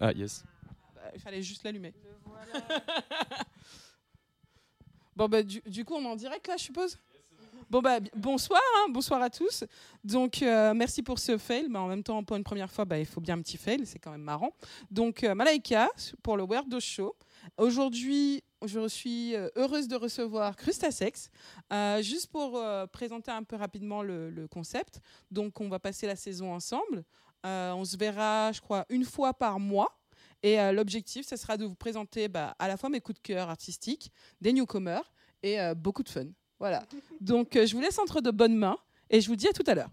Ah, yes. Bah, il fallait juste l'allumer. bon, bah, du, du coup, on est en direct là, je suppose? Bon bah bonsoir, hein, bonsoir à tous. Donc euh, merci pour ce fail. Bah, en même temps, pour une première fois, bah, il faut bien un petit fail, c'est quand même marrant. Donc euh, Malaika pour le Weirdo Show. Aujourd'hui, je suis euh, heureuse de recevoir Crustasex. Euh, juste pour présenter un peu rapidement le concept. Donc on va passer la saison ensemble. Euh, on se verra, je crois, une fois par mois. Et euh, l'objectif, ce sera de vous présenter bah, à la fois mes coups de cœur artistiques, des newcomers et euh, beaucoup de fun. Voilà. Donc, je vous laisse entre de bonnes mains et je vous dis à tout à l'heure.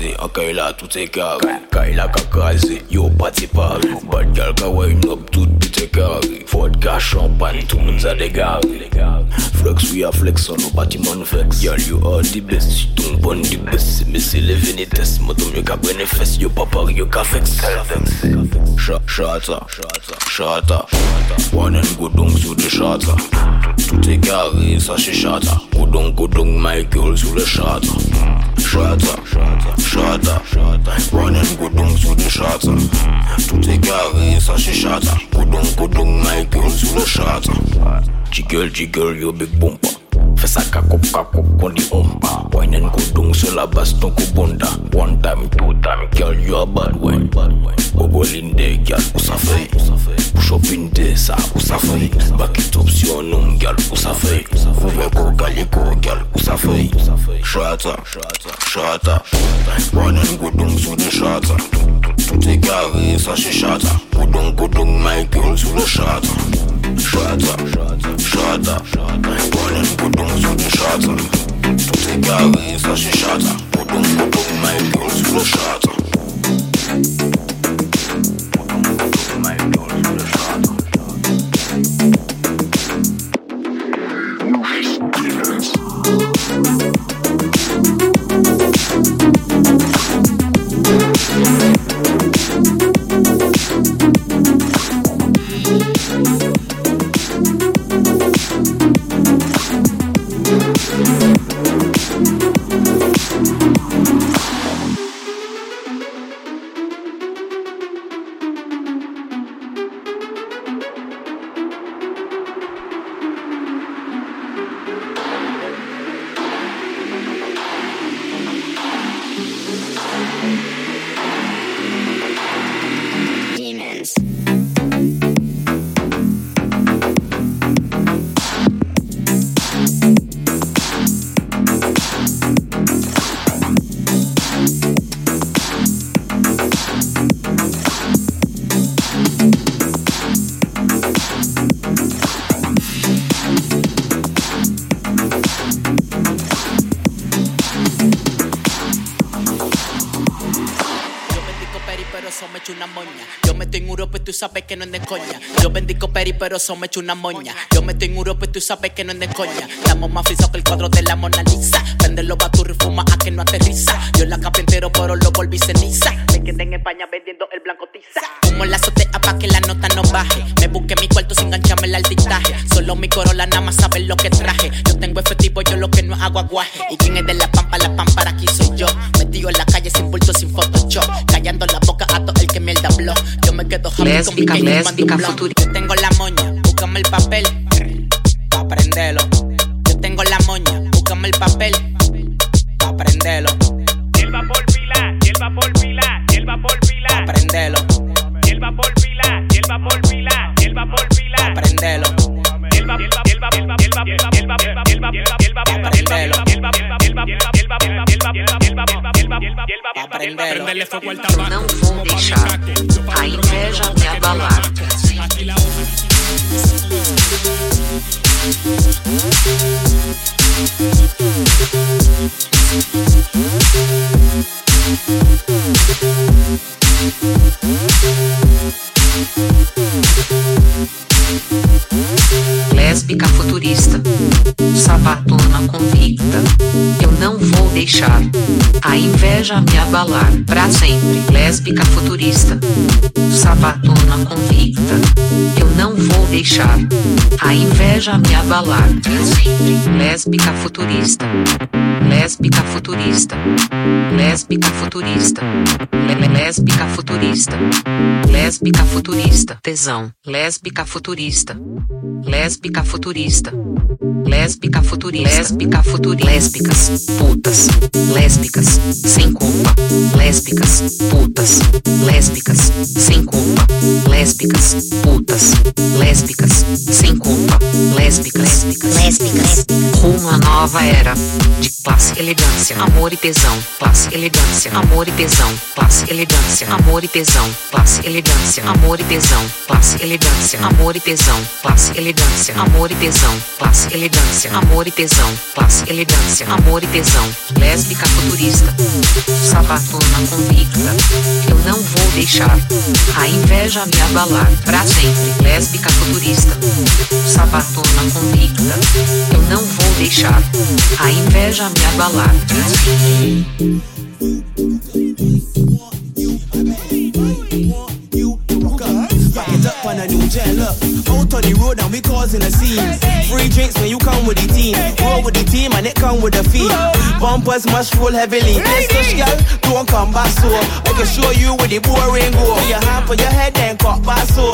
Déaté, en Kaila, tout est carré. Kaila kakazé, yo pati pari. Bad girl ka wine up, tout tout est carré. Vodka, champagne, tout le monde a dégaré. Flex, we a flex on no bâtiment flex. Girl, you are the best. Si ton bon the best. Mais c'est les vénétesses. Moi, ton mieux qu'à bénéfice. Yo, papa, yo, qu'à flex. Shata, shata, shata. One and go down sous le shata. Tout est carré, ça c'est shata. Go down, go down, Michael sous le shata. Chata, chata, Running goudon sous le chata Tout est carré, ça c'est chata Goudon, goudon, Michael sous le chata Jiggle, jiggle, yo big bumper Fesa kakop kakop koni omba. Winen kudung sela baston kubunda One time, two time, girl you a bad one Bogolinde girl usafei Push up in de sa usafei Back it up sionum girl usafei Uveko galiko girl usafei Shata, shata Winen kudung sude shata. Tuti e gari sa she shata. Kudung kudung my girl sude shata. Schwarzer, Schwarzer, Pollen, Puddung, Suden, Schwarzer. Tut egal, wie Flaschen Schwarzer. Puddung, Puddung, mein Bier, Suden, Schwarzer. Yo bendigo peri, pero eso me echo una moña. Yo me estoy en Europa y tú sabes que no es de coña. Estamos más frisados que el cuadro de la Mona Lisa. Vende los baturros y fuma a que no aterriza. Yo la capa entero, pero lo volví ceniza. Me quedé en España vendiendo el blanco tiza. Como la azotea pa' que la nota no baje. Me busqué mi cuarto sin engancharme el altitaje. Solo mi corola nada más sabe lo que traje. Yo tengo efectivo, yo lo que no hago aguaje. Y quien es de la pampa, la pampa aquí soy yo. Mi lésbica, Yo tengo la moña, búscame el papel. Pa' prenderlo. Yo tengo la moña, búscame el papel. é prenderle al tabaco. Não vou deixar a inveja me abalar. Lésbica futurista, sapato sabatona convicta. Eu não vou deixar a inveja me abalar pra sempre. Lésbica futurista, sabatona convicta. Eu não vou deixar a inveja me abalar pra sempre. Lésbica futurista, lésbica futurista, lésbica futurista, Lé- lésbica futurista, lésbica futurista, tesão, lésbica futurista, lésbica futurista. Lésbica futurista, lésbica futurista, lésbicas, putas, lésbicas, sem culpa, lésbicas, putas, lésbicas, sem culpa, lésbicas, putas, lésbicas, sem culpa, lésbicas, lésbicas, rumo à nova era de classe, elegância, amor e tesão, classe, elegância, amor e tesão, classe, elegância, amor e tesão, classe, elegância, amor e tesão, classe, elegância, amor e tesão, classe, elegância, amor e tesão, classe, elegância, amor e tesão, classe, elegância, amor e tesão, lésbica futurista, sabatona convicta. Eu não vou deixar a inveja me abalar pra sempre, lésbica futurista, sabatona convicta. Eu não vou deixar a inveja me Minha balada sempre. Back it up, on a new gen. Look, out on the road and we causing a scene. Free drinks when you come with the team. Roll with the team and it come with a fee. Bumpers must roll heavily. This push girl, don't come back so. I can show you where the boring go. Put your hand for your head and cut back so.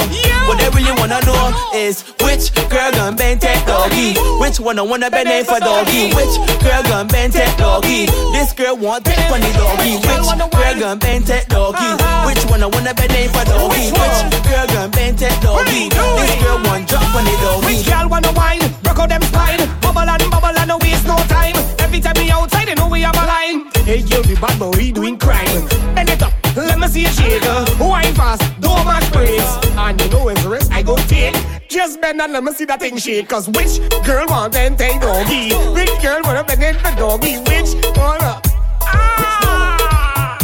What they really wanna know is which girl gon' bend that doggy? Which one I wanna bend it for doggy? Which girl gon' bend that doggy? This girl want that funny doggy. Which girl gon' bend that doggy? Uh-huh. Which one I wanna bend it for doggy? Which girl gon' bend that doggy? This girl want drop funny doggy. Which girl wanna wine? Broke out them spine. Bubble and bubble and no waste no time. Every time we outside, they know we have a line. Hey, yo, the bad boy doing crime. Bend it up, let me see you shake. Wine fast, don't match brakes. And you know it's a risk I go take. Just bend and let me see that thing shake. Cause which girl want them take doggy? Which girl wanna bend it for doggy? Which wanna? Ah!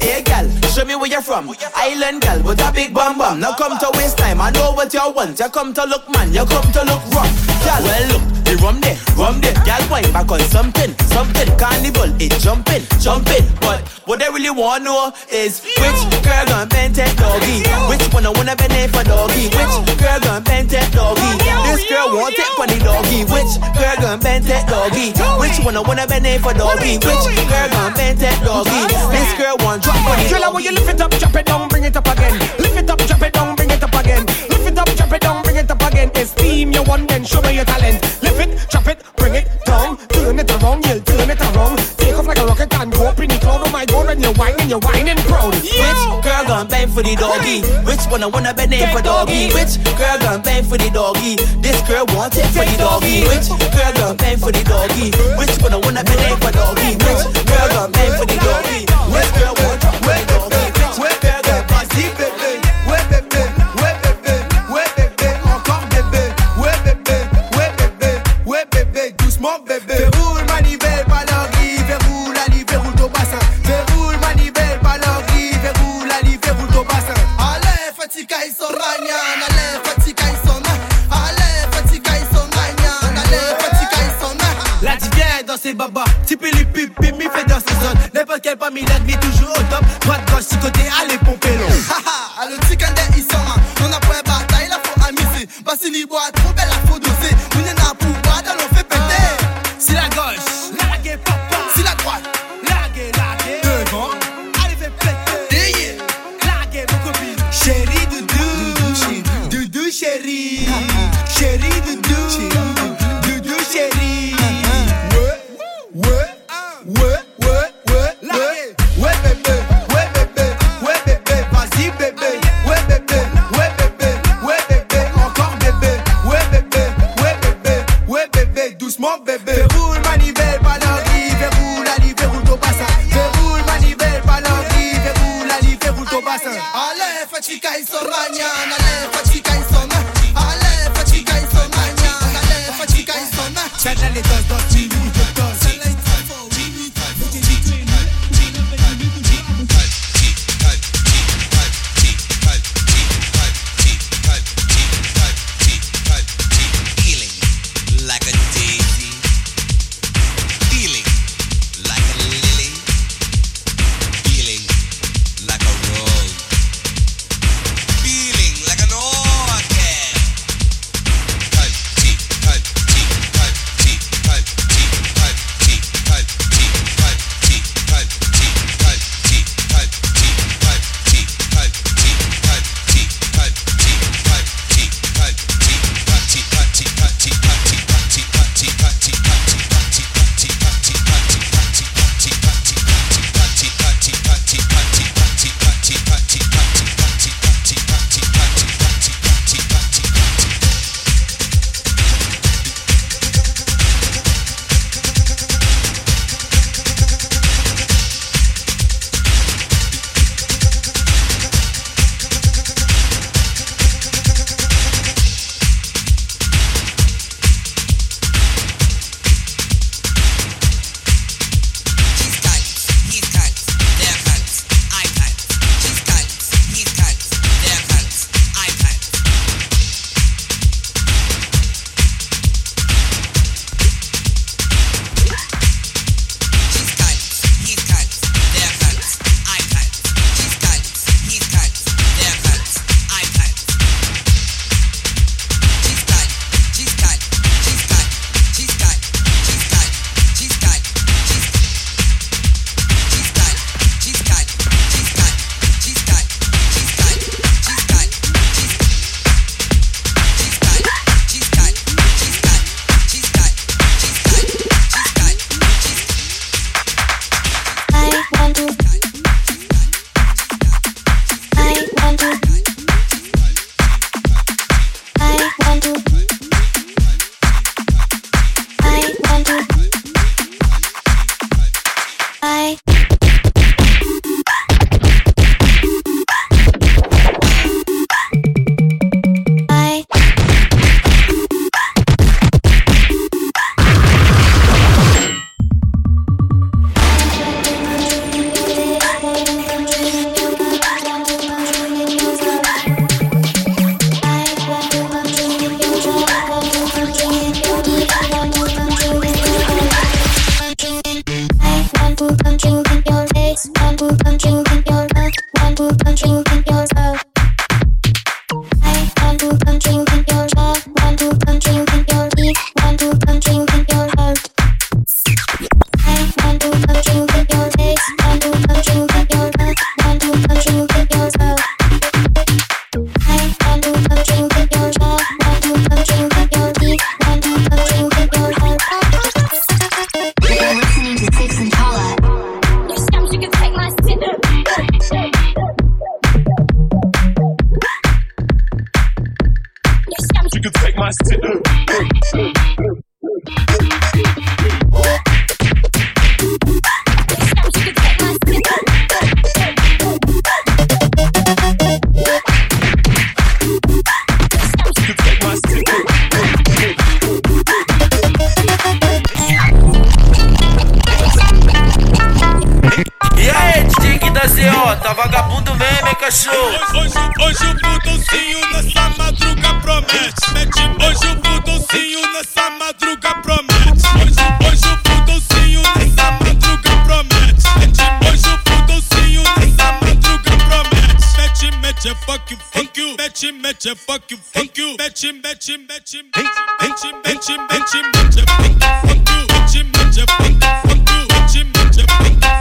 Hey gal, show me where you're from. Island gal with a big bum bum. Now come to waste time. I know what you want. You come to look man. You come to look rough. Gal, well look, the rum there, rum there. Gal, wine back on something, something. Carnival, it jumping, jumping. But what they really want know is which girl gon' bend that doggy? Which one I wanna bend it for doggy? Which girl gon' bend that doggy? This girl want it for the doggy. Which girl gon' bend that doggy? Which one I wanna bend it for doggy? Which girl gon' bend that doggy? This girl want drop for the Girl, you lift it up, drop it down, bring it up again. Lift it up, drop it down, bring it up again. Lift it up, drop it down, bring it up again. It's team you want, then show me your talent. Lift it, drop it, bring it down. Turn it around, you'll turn it around. Take off like a rocket and go up in the cloud. Oh my god, when you're whining, you're whining proud. Which girl gon' bang for the doggy? Which one I wanna bend it for doggy? Which girl gon' bang for the doggy? This girl want it for the doggy. Which girl gon' bang for the doggy? Say fuck you, fuck you. Bet him, bet him, bet him, bet him, bet him, bet him, bet him. Fuck you, bet him, bet him, fuck you, bet him, bet him,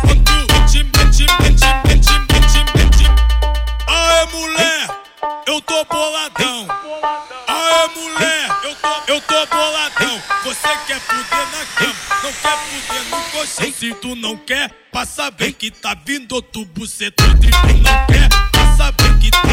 fuck you, bet him, bet him, bet him, bet him, bet him, bet him. Aê, mulher, eu tô boladão. Aê, mulher, eu tô, eu tô boladão. Você quer fuder na cama, não quer fuder no colchão. Se tu não quer, passa bem que tá vindo outro bucetão. Se tu não quer, passa bem que tá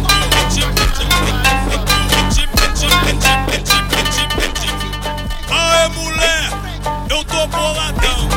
eu tô boladão.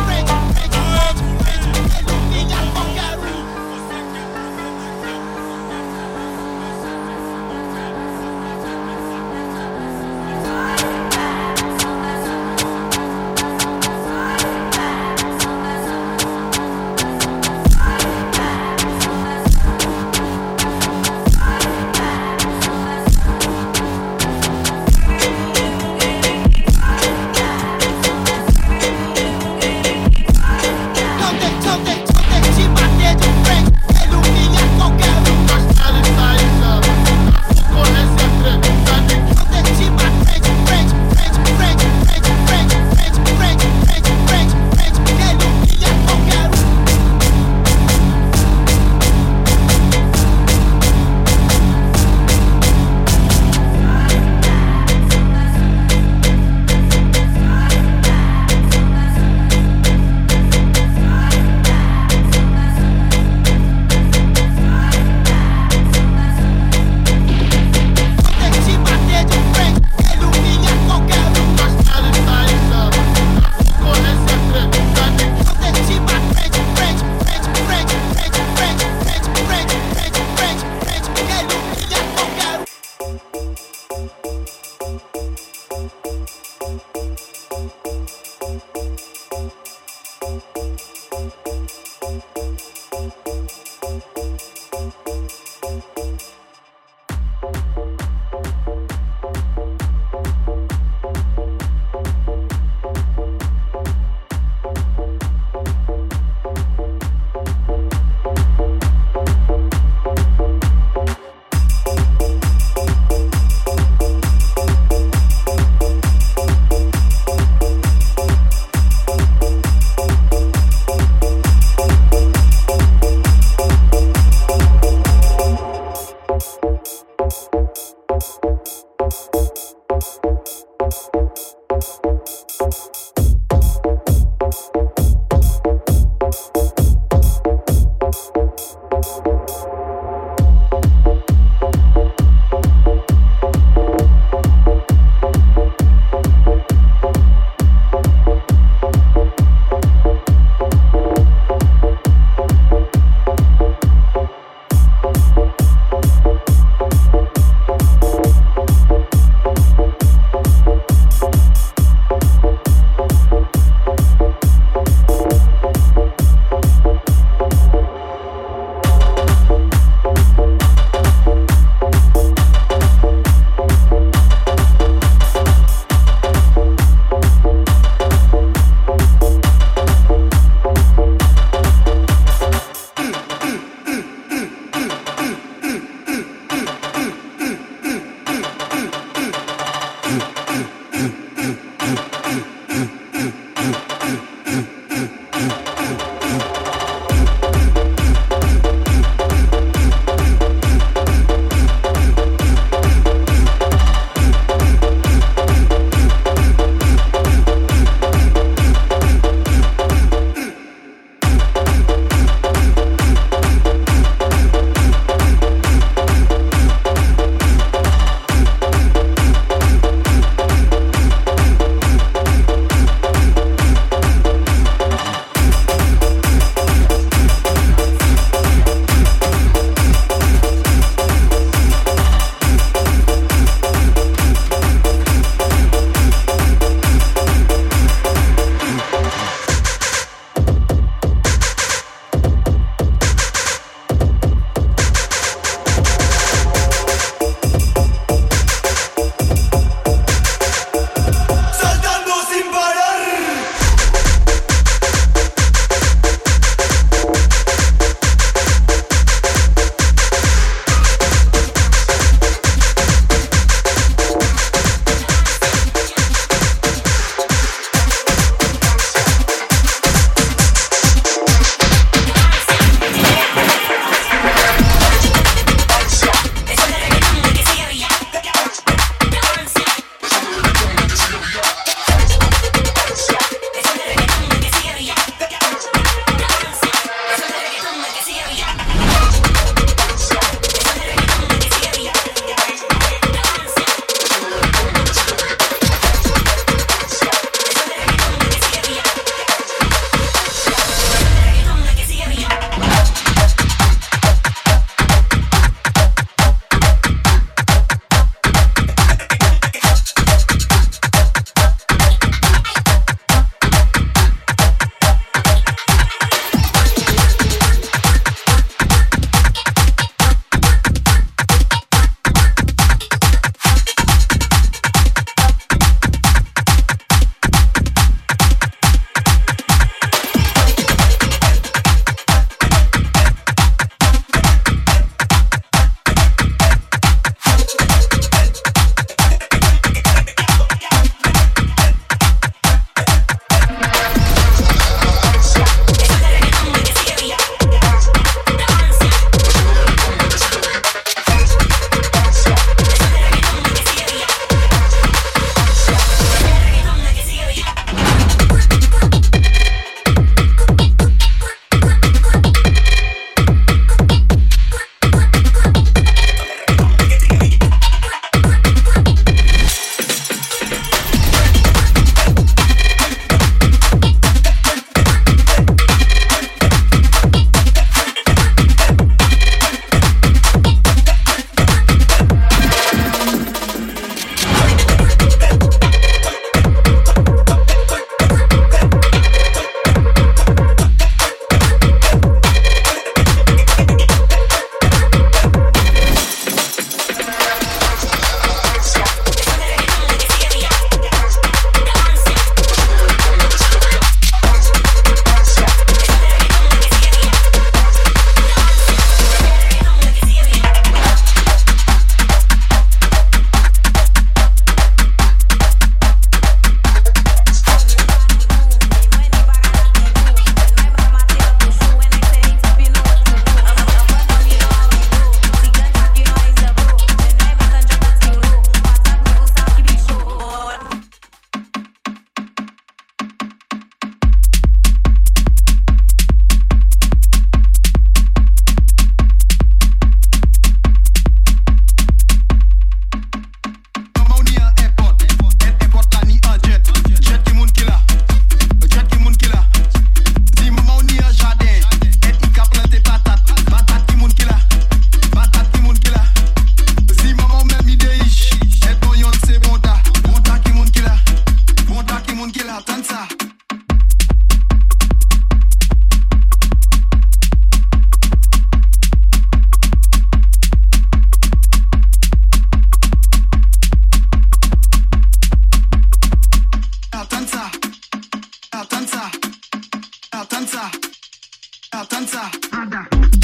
nada.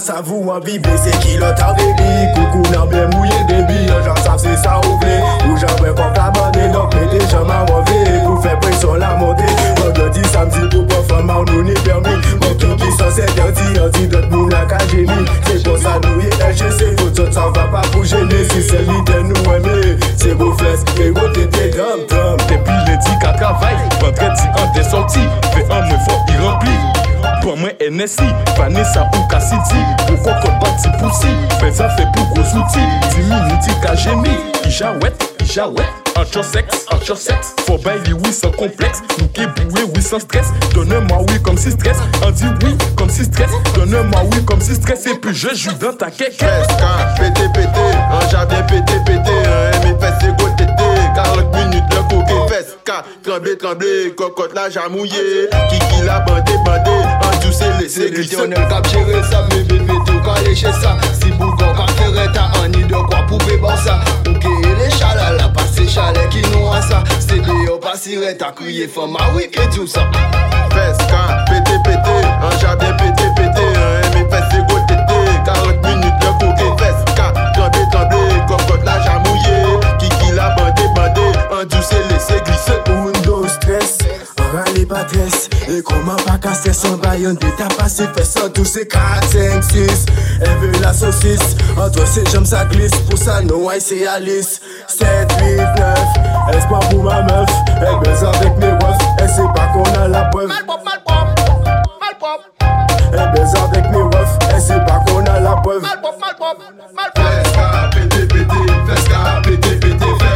savou an vibe Se ki lot an bebi Koukou nan ble mouye debi An jan sav se sa ou vle Ou jan bre kon la bande Donk me de jaman wove Pou fe presyon la monte Vendredi, samdi pou performan nou ni permi Mokyo ki san se derdi Anti dot moun la ka jeni Se kon sa nou ye enche LGC Fotot sa va pa pou jene Si se li den nou eme Se bo fles, e wo tete Dam, dam, depi ledi ka travay Vendredi an de sorti Ve an me fok i rempli Pou mwen NSI, Vanessa ou Kassidi Pou kokot bati pousi, bezan fe pou kozouti Dimi ija ancho sexe Faut bailler oui sans complexe. Nous qui boué oui sans stress. Donne-moi oui comme si stress. On dit oui comme si stress. Donne-moi oui comme si stress. Et puis je joue dans ta quéquette Fesca, pété pété. Un jardin pété pété. Un mes fesses c'est go tété 40 minutes de coquet Fesca, tremblé tremblé Cocotte la jamouillé Kiki la bandé bandé. En douce laissé glisser. L'éternel cap gérer ça, bébé tout calé chez ça. Si bougon quand faire ta en ni de quoi pouvez bon ça. Ok, les chalala, passé chalet ale ki nou an sa Sebe yo pasiret a kriye fama wik e djou sa Fes ka, pete pete, an jardin pete pete An eme fes se go tete, 40 minute de koke Fes ka, trempe trempe, kokot la jamouye Kiki la bande bande, an djou se lese glise Ou ndo stres Rale patres, e koman pa kase San bayon de tapas, se fè san tou se katen sis E ve la sosis, an to se jom sa glis Pou sa nou ay se 7, 8, 9, espan pou ma meuf? E bez avèk me wèf, e se pa kon a la pwef Malpop, malpop, malpop E bez avèk me wèf, e se pa kon an la pwef Malpop, malpop, malpop Feska, feska,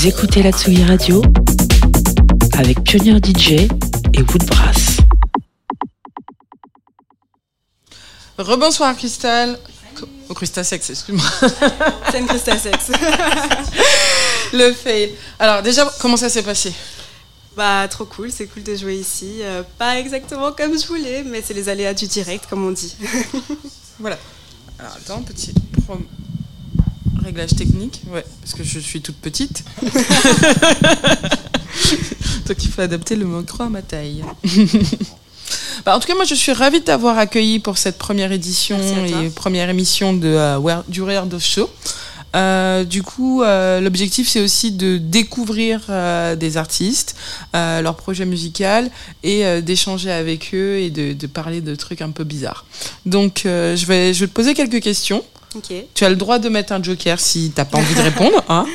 Vous écoutez la Tsugi Radio avec Pionnier DJ et Woodbrass. Rebonsoir Cristal. Au Crustasex, excuse-moi. Scène Crustasex. Le fail. Alors déjà, comment ça s'est passé? Bah trop cool, c'est cool de jouer ici. Euh, pas exactement comme je voulais, mais c'est les aléas du direct, comme on dit. Voilà. Alors attends, petit pro- réglage technique. Ouais, parce que je suis toute petite. Donc il faut adapter le micro à ma taille. Bah, en tout cas, moi, je suis ravie de t'avoir accueilli pour cette première édition et première émission de, euh, Wear- du Weird of Show. Euh, du coup, euh, l'objectif, c'est aussi de découvrir euh, des artistes, leur projet musical et d'échanger avec eux et de, de parler de trucs un peu bizarres. Donc, je, vais, je vais te poser quelques questions. Tu as le droit de mettre un joker si t'as pas envie de répondre. Hein.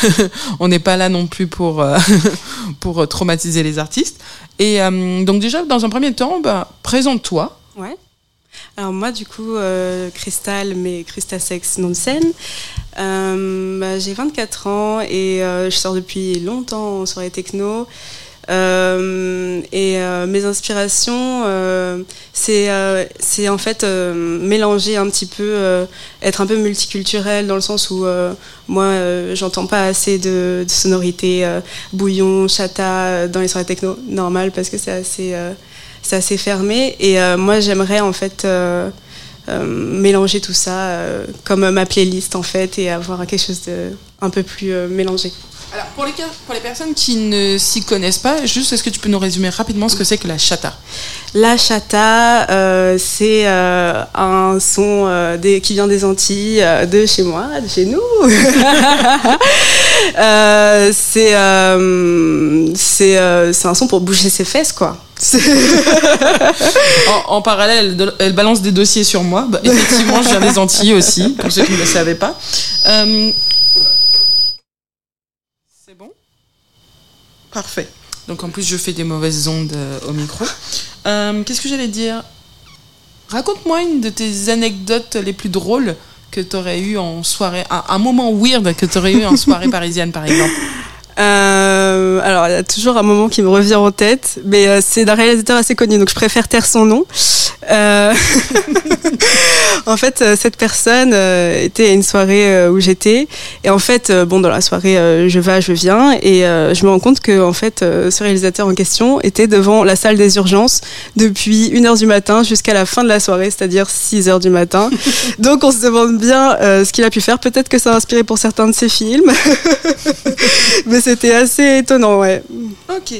On n'est pas là non plus pour, euh, pour euh, traumatiser les artistes. Et euh, donc déjà, dans un premier temps, bah, présente-toi. Ouais. Alors moi, du coup, euh, Crystal, mais Crustasex, nom de scène. Bah, j'ai 24 ans et je sors depuis longtemps en soirée techno. Euh, et euh, mes inspirations, euh, c'est en fait mélanger un petit peu, être un peu multiculturel dans le sens où moi, j'entends pas assez de, de sonorités bouillon, chata dans les soirées techno, normal parce que c'est assez, assez fermé. Et moi, j'aimerais en fait mélanger tout ça comme ma playlist en fait et avoir quelque chose de un peu plus mélangé. Alors, pour les, cas- pour les personnes qui ne s'y connaissent pas, juste est-ce que tu peux nous résumer rapidement ce que c'est que la chata? La chata, euh, c'est euh, un son euh, des- qui vient des Antilles, de chez moi, de chez nous. C'est c'est c'est un son pour bouger ses fesses, quoi. en, en parallèle, elle balance des dossiers sur moi. Bah, effectivement, je viens des Antilles aussi, pour ceux qui ne le savaient pas. Euh, C'est bon Parfait. Donc en plus, je fais des mauvaises ondes euh, au micro. Euh, Qu'est-ce que j'allais dire? Raconte-moi une de tes anecdotes les plus drôles que tu aurais eu en soirée, un, un moment weird que tu aurais eu en soirée parisienne par exemple. Euh, alors, il y a toujours un moment qui me revient en tête, mais euh, c'est d'un réalisateur assez connu, donc je préfère taire son nom. Euh, en fait, euh, cette personne euh, était à une soirée euh, où j'étais, et en fait, euh, bon, dans la soirée, euh, je vais, je viens, et euh, je me rends compte que en fait, euh, ce réalisateur en question était devant la salle des urgences depuis 1h du matin jusqu'à la fin de la soirée, c'est-à-dire 6h du matin. donc, on se demande bien euh, ce qu'il a pu faire. Peut-être que ça a inspiré pour certains de ses films. Mais c'était assez étonnant, ouais. Ok.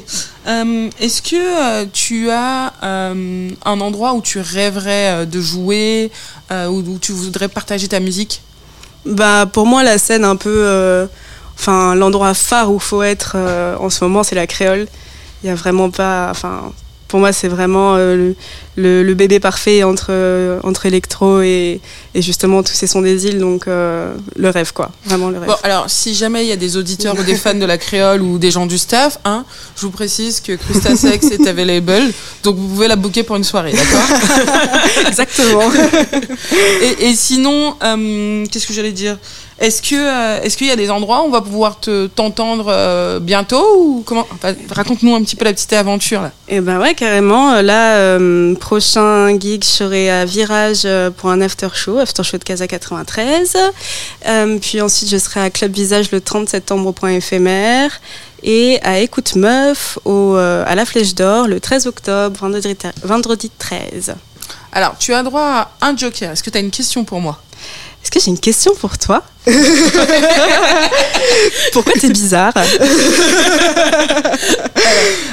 Euh, Est-ce que euh, tu as euh, un endroit où tu rêverais de jouer, euh, où, où tu voudrais partager ta musique? Bah, pour moi, la scène un peu. Enfin, l'endroit phare où faut être en ce moment, c'est la créole. Il y a vraiment pas. Enfin, pour moi, c'est vraiment euh, le, le- le bébé parfait entre, euh, entre électro et, et justement tous ces sons des îles. Donc, euh, le rêve, quoi. Vraiment le rêve. Bon, alors, si jamais il y a des auditeurs ou des fans de la créole ou des gens du staff, hein, je vous précise que Crustasex est available, donc vous pouvez la booker pour une soirée, d'accord Exactement. et, et sinon, euh, qu'est-ce que j'allais dire? Est-ce que euh, est-ce qu'il y a des endroits où on va pouvoir te t'entendre euh, bientôt ou comment Enfin, Raconte-nous un petit peu la petite aventure là. Et ben ouais, carrément. Euh, Là, euh, prochain gig, je serai à Virage pour un after show, after show de Casa 93. Euh, puis ensuite, je serai à Club Visage le 30 septembre au point éphémère. Et à Écoute Meuf au, euh, à la Flèche d'Or le 13 octobre, vendredi, vendredi 13. Alors, tu as droit à un joker. Est-ce que tu as une question pour moi? Est-ce que j'ai une question pour toi Pourquoi t'es bizarre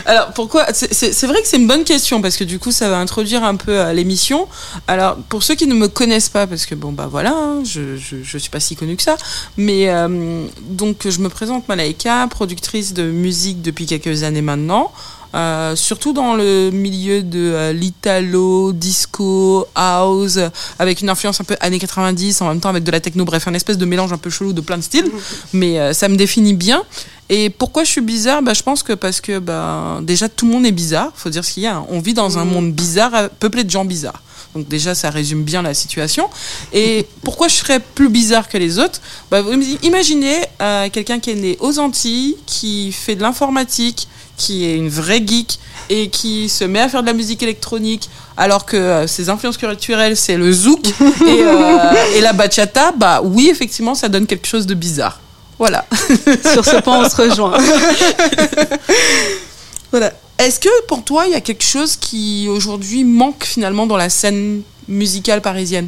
Alors pourquoi C'est- vrai que c'est une bonne question parce que du coup ça va introduire un peu euh, l'émission. Alors pour ceux qui ne me connaissent pas, parce que bon bah voilà, hein, je, je, je suis pas si connue que ça, mais euh, donc je me présente Malaika, productrice de musique depuis quelques années maintenant. Euh, surtout dans le milieu de euh, l'italo, disco, house, avec une influence un peu années 90, en même temps avec de la techno, bref, un espèce de mélange un peu chelou de plein de styles, mais euh, ça me définit bien. Et pourquoi je suis bizarre? Bah, Je pense que parce que bah, déjà tout le monde est bizarre, faut dire ce qu'il y a. hein. On vit dans un monde bizarre, peuplé de gens bizarres. Donc déjà, ça résume bien la situation. Et pourquoi je serais plus bizarre que les autres? Bah, Imaginez euh, quelqu'un qui est né aux Antilles, qui fait de l'informatique, qui est une vraie geek et qui se met à faire de la musique électronique alors que euh, ses influences culturelles c'est le zouk et, euh, et la bachata, bah oui effectivement ça donne quelque chose de bizarre. Voilà. Sur ce point, on se rejoint. Voilà. Est-ce que pour toi, il y a quelque chose qui aujourd'hui manque finalement dans la scène musicale parisienne?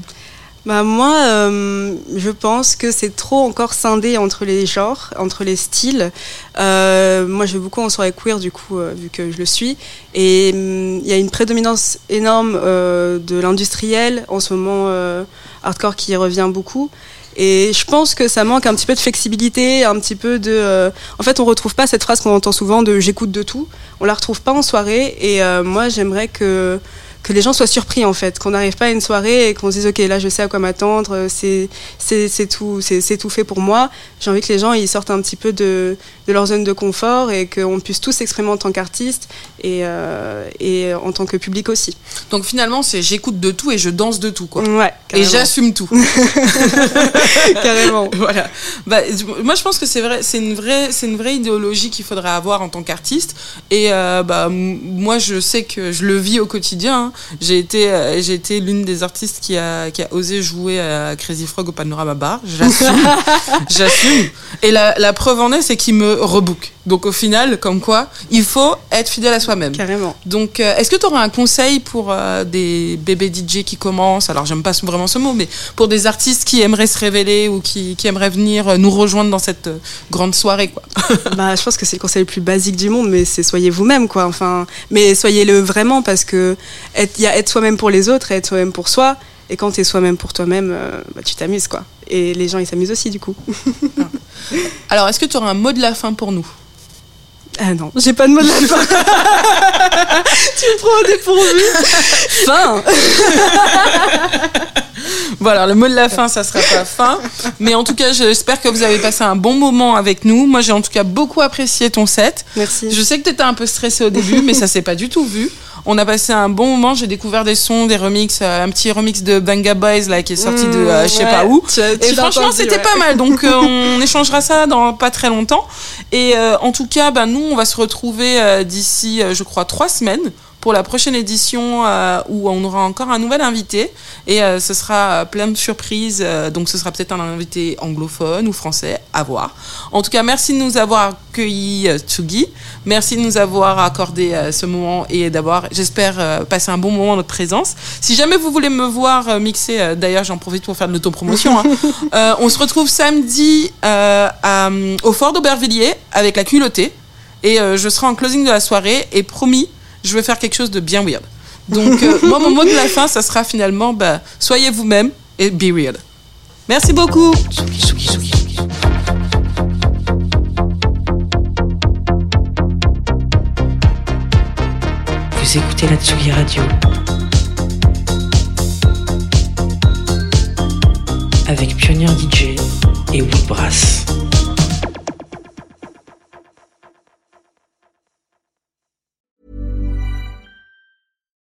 Bah moi, euh, je pense que c'est trop encore scindé entre les genres, entre les styles. Euh, moi, je beaucoup en soirée queer, du coup, euh, vu que je le suis. Et hum, il y a une prédominance énorme euh, de l'industriel, en ce moment, euh, hardcore qui revient beaucoup. Et je pense que ça manque un petit peu de flexibilité, un petit peu de. euh, En fait, on retrouve pas cette phrase qu'on entend souvent de j'écoute de tout. On la retrouve pas en soirée. Et euh, moi, j'aimerais que que les gens soient surpris en fait, qu'on n'arrive pas à une soirée et qu'on se dise ok là je sais à quoi m'attendre, euh, c'est tout c'est tout fait pour moi. J'ai envie que les gens ils sortent un petit peu de, de leur zone de confort et qu'on puisse tous s'exprimer en tant qu'artiste et euh, et en tant que public aussi. Donc finalement, c'est j'écoute de tout et je danse de tout quoi. Ouais. Et j'assume tout. Carrément. voilà. Bah, moi, je pense que c'est vrai, c'est une vraie, c'est une vraie idéologie qu'il faudrait avoir en tant qu'artiste. Et euh, bah, moi, je sais que je le vis au quotidien. hein. J'ai été, euh, j'ai été l'une des artistes qui a, qui a osé jouer à Crazy Frog au Panorama Bar. J'assume. J'assume. Et la, la preuve en est, c'est qu'il me rebook. Donc au final, comme quoi, il faut être fidèle à soi-même. Carrément. Donc, euh, est-ce que tu auras un conseil pour euh, des bébés DJ qui commencent? Alors, j'aime pas vraiment ce mot, mais pour des artistes qui aimeraient se révéler ou qui, qui aimeraient venir nous rejoindre dans cette grande soirée, quoi? bah, je pense que c'est le conseil le plus basique du monde, mais c'est soyez vous-même, quoi. Enfin, mais soyez-le vraiment parce que être- il y a être soi-même pour les autres et être soi-même pour soi. Et quand tu es soi-même pour toi-même, euh, bah, tu t'amuses, quoi. Et les gens, ils s'amusent aussi, du coup. Alors, est-ce que tu auras un mot de la fin pour nous? Ah non, j'ai pas de mot de la fin. tu me prends au dépourvu. Fin. Voilà, le mot de la fin, ça sera pas fin. Mais en tout cas, j'espère que vous avez passé un bon moment avec nous. Moi, j'ai en tout cas beaucoup apprécié ton set. Merci. Je sais que tu étais un peu stressé au début, mais ça s'est pas du tout vu. On a passé un bon moment. J'ai découvert des sons, des remixes, euh, un petit remix de Banga Boys là qui est sorti de euh, je sais pas où. Tu as- tu Et franchement, c'était ouais. pas mal. Donc, euh, on échangera ça dans pas très longtemps. Et euh, en tout cas, bah, nous, on va se retrouver d'ici, je crois, trois semaines pour la prochaine édition euh, où on aura encore un nouvel invité. Et euh, ce sera euh, plein de surprises. euh, donc, ce sera peut-être un invité anglophone ou français, à voir. En tout cas, merci de nous avoir accueillis, Tsugi. Merci de nous avoir accordé ce moment et d'avoir, j'espère, passé un bon moment en notre présence. Si jamais vous voulez me voir mixer, d'ailleurs, j'en profite pour faire de l'autopromotion. hein. On se retrouve samedi à, au Fort d'Aubervilliers avec la culottée. Et je serai en closing de la soirée. Et promis, je vais faire quelque chose de bien weird. Donc, euh, moi, mon mot de la fin, ça sera finalement bah, soyez vous-même et be weird. Merci beaucoup. Vous écoutez la Tsugi Radio. Avec Pionnier DJ et Woodbrass.